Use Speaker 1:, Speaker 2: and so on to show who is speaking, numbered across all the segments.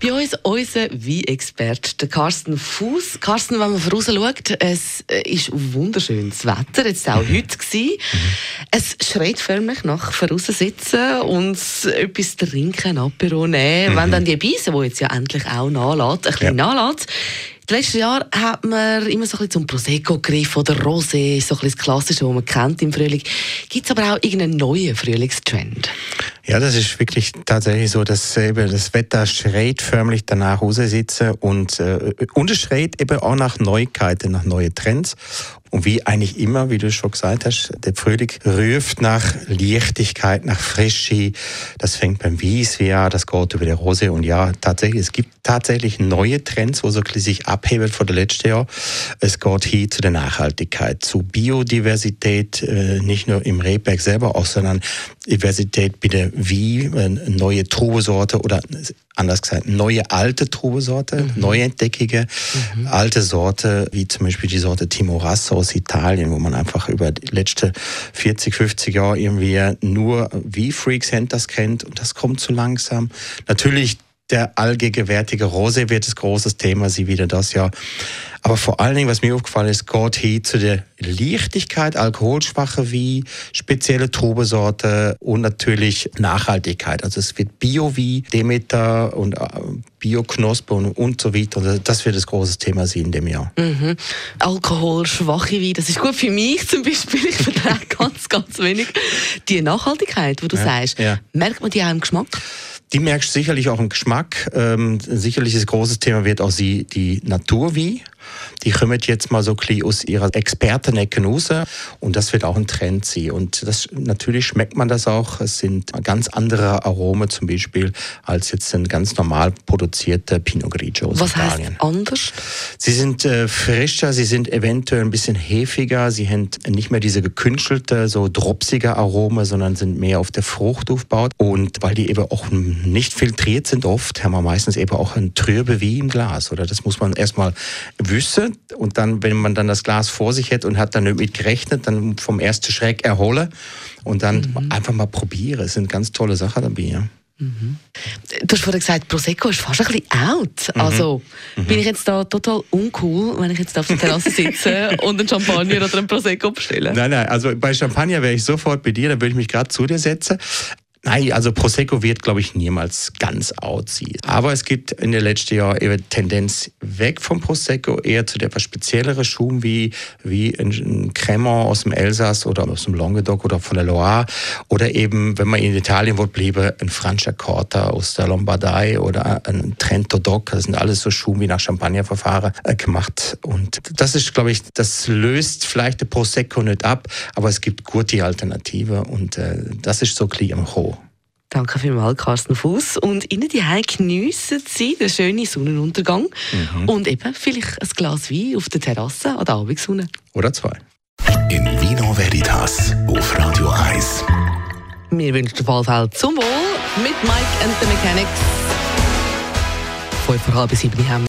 Speaker 1: Bei uns unser Wein-Experte, Carsten Fuß. Carsten, wenn man voraus schaut, es äh, ist wunderschönes Wetter, jetzt auch heute gewesen. Es schreit förmlich nach sitzen und etwas trinken, Apero nehmen. Wenn dann die Beise, die jetzt ja endlich auch nachlässt, ein bisschen ja. nachlässt, den letzten Jahren hat man immer so ein bisschen zum Prosecco gegriffen oder Rosé, so ein bisschen das Klassische, was man kennt im Frühling. Gibt es aber auch irgendeinen neuen Frühlingstrend?
Speaker 2: Ja, das ist wirklich tatsächlich so, dass das Wetter schreit förmlich danach raussitze und, äh, und es schreit eben auch nach Neuigkeiten, nach neuen Trends. Und wie eigentlich immer, wie du schon gesagt hast, der Frühling ruft nach Leichtigkeit, nach Frische. Das fängt beim Wies an, das geht über die Rose. Und ja, tatsächlich, es gibt tatsächlich neue Trends, wo so sich abheben von der letzten Jahr. Es geht hier zu der Nachhaltigkeit, zu Biodiversität, äh, nicht nur im Rehberg selber, auch sondern Diversität bitte wie äh, neue Trubesorte oder anders gesagt, neue alte Trubesorte, mhm. neue Entdeckige, mhm. alte Sorte, wie zum Beispiel die Sorte Timorasso aus Italien, wo man einfach über die letzten 40, 50 Jahre irgendwie nur wie Freaks Hunters kennt und das kommt zu langsam. Natürlich der allgegenwärtige Rose wird das großes Thema, sie wieder das Jahr. Aber vor allen Dingen, was mir aufgefallen ist, geht hier zu der Leichtigkeit, alkoholschwache wie spezielle Trubesorte und natürlich Nachhaltigkeit. Also es wird Bio wie Demeter und äh, Bio-Knospe und, und so weiter. Und das wird das große Thema sein in dem Jahr.
Speaker 1: Mhm. Alkoholschwache Wein, das ist gut für mich zum Beispiel. Ich vertrage ganz, ganz wenig. Die Nachhaltigkeit, wo du ja, sagst, ja. merkt man die auch im Geschmack?
Speaker 2: Die merkst sicherlich auch im Geschmack. Ähm, sicherlich ein großes Thema wird auch sie, die Natur wie. Die kommen jetzt mal so ein aus ihrer Expertenecke raus und das wird auch ein Trend sein. Und das, natürlich schmeckt man das auch. Es sind ganz andere Aromen zum Beispiel als jetzt ein ganz normal produzierter Pinot Grigio aus
Speaker 1: Was Italien. heißt anders?
Speaker 2: Sie sind äh, frischer, sie sind eventuell ein bisschen hefiger, sie haben nicht mehr diese gekünstelte, so dropsige Arome, sondern sind mehr auf der Frucht aufgebaut. Und weil die eben auch nicht filtriert sind oft, haben wir meistens eben auch ein Trübe wie im Glas. Oder das muss man erstmal wissen und dann, wenn man dann das Glas vor sich hat und hat dann damit gerechnet, dann vom ersten Schreck erhole und dann mhm. einfach mal probieren. Es sind ganz tolle Sachen dabei. Ja.
Speaker 1: Mhm. Du hast vorhin gesagt, Prosecco ist fast ein bisschen out. Mhm. Also mhm. bin ich jetzt da total uncool, wenn ich jetzt auf der Terrasse sitze und einen Champagner oder einen Prosecco bestelle?
Speaker 2: Nein, nein, also bei Champagner wäre ich sofort bei dir, da würde ich mich gerade zu dir setzen. Nein, also Prosecco wird, glaube ich, niemals ganz out sein. Aber es gibt in den letzten Jahren eher Tendenz weg vom Prosecco, eher zu der spezielleren Schum wie, wie ein Cremant aus dem Elsass oder aus dem Languedoc oder von der Loire. Oder eben, wenn man in Italien will, bliebe ein Franciacorta aus der Lombardei oder ein Trento Doc. Das sind alles so Schum wie nach Champagnerverfahren äh, gemacht. Und das ist, glaube ich, das löst vielleicht der Prosecco nicht ab, aber es gibt gute Alternativen und äh, das ist so im Hoch.
Speaker 1: Danke vielmals, Carsten Fuß. Und Ihnen die geniessen Sie den schönen Sonnenuntergang mhm. und eben vielleicht ein Glas Wein auf der Terrasse an der Abendsonne.
Speaker 2: Oder zwei.
Speaker 3: In Vino Veritas auf Radio 1.
Speaker 1: Wir wünschen den Fallfeld zum Wohl mit Mike and the Mechanics. Fünf vor halb sieben haben.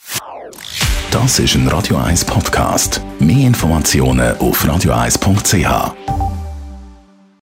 Speaker 3: Das ist ein Radio 1 Podcast. Mehr Informationen auf radio1.ch.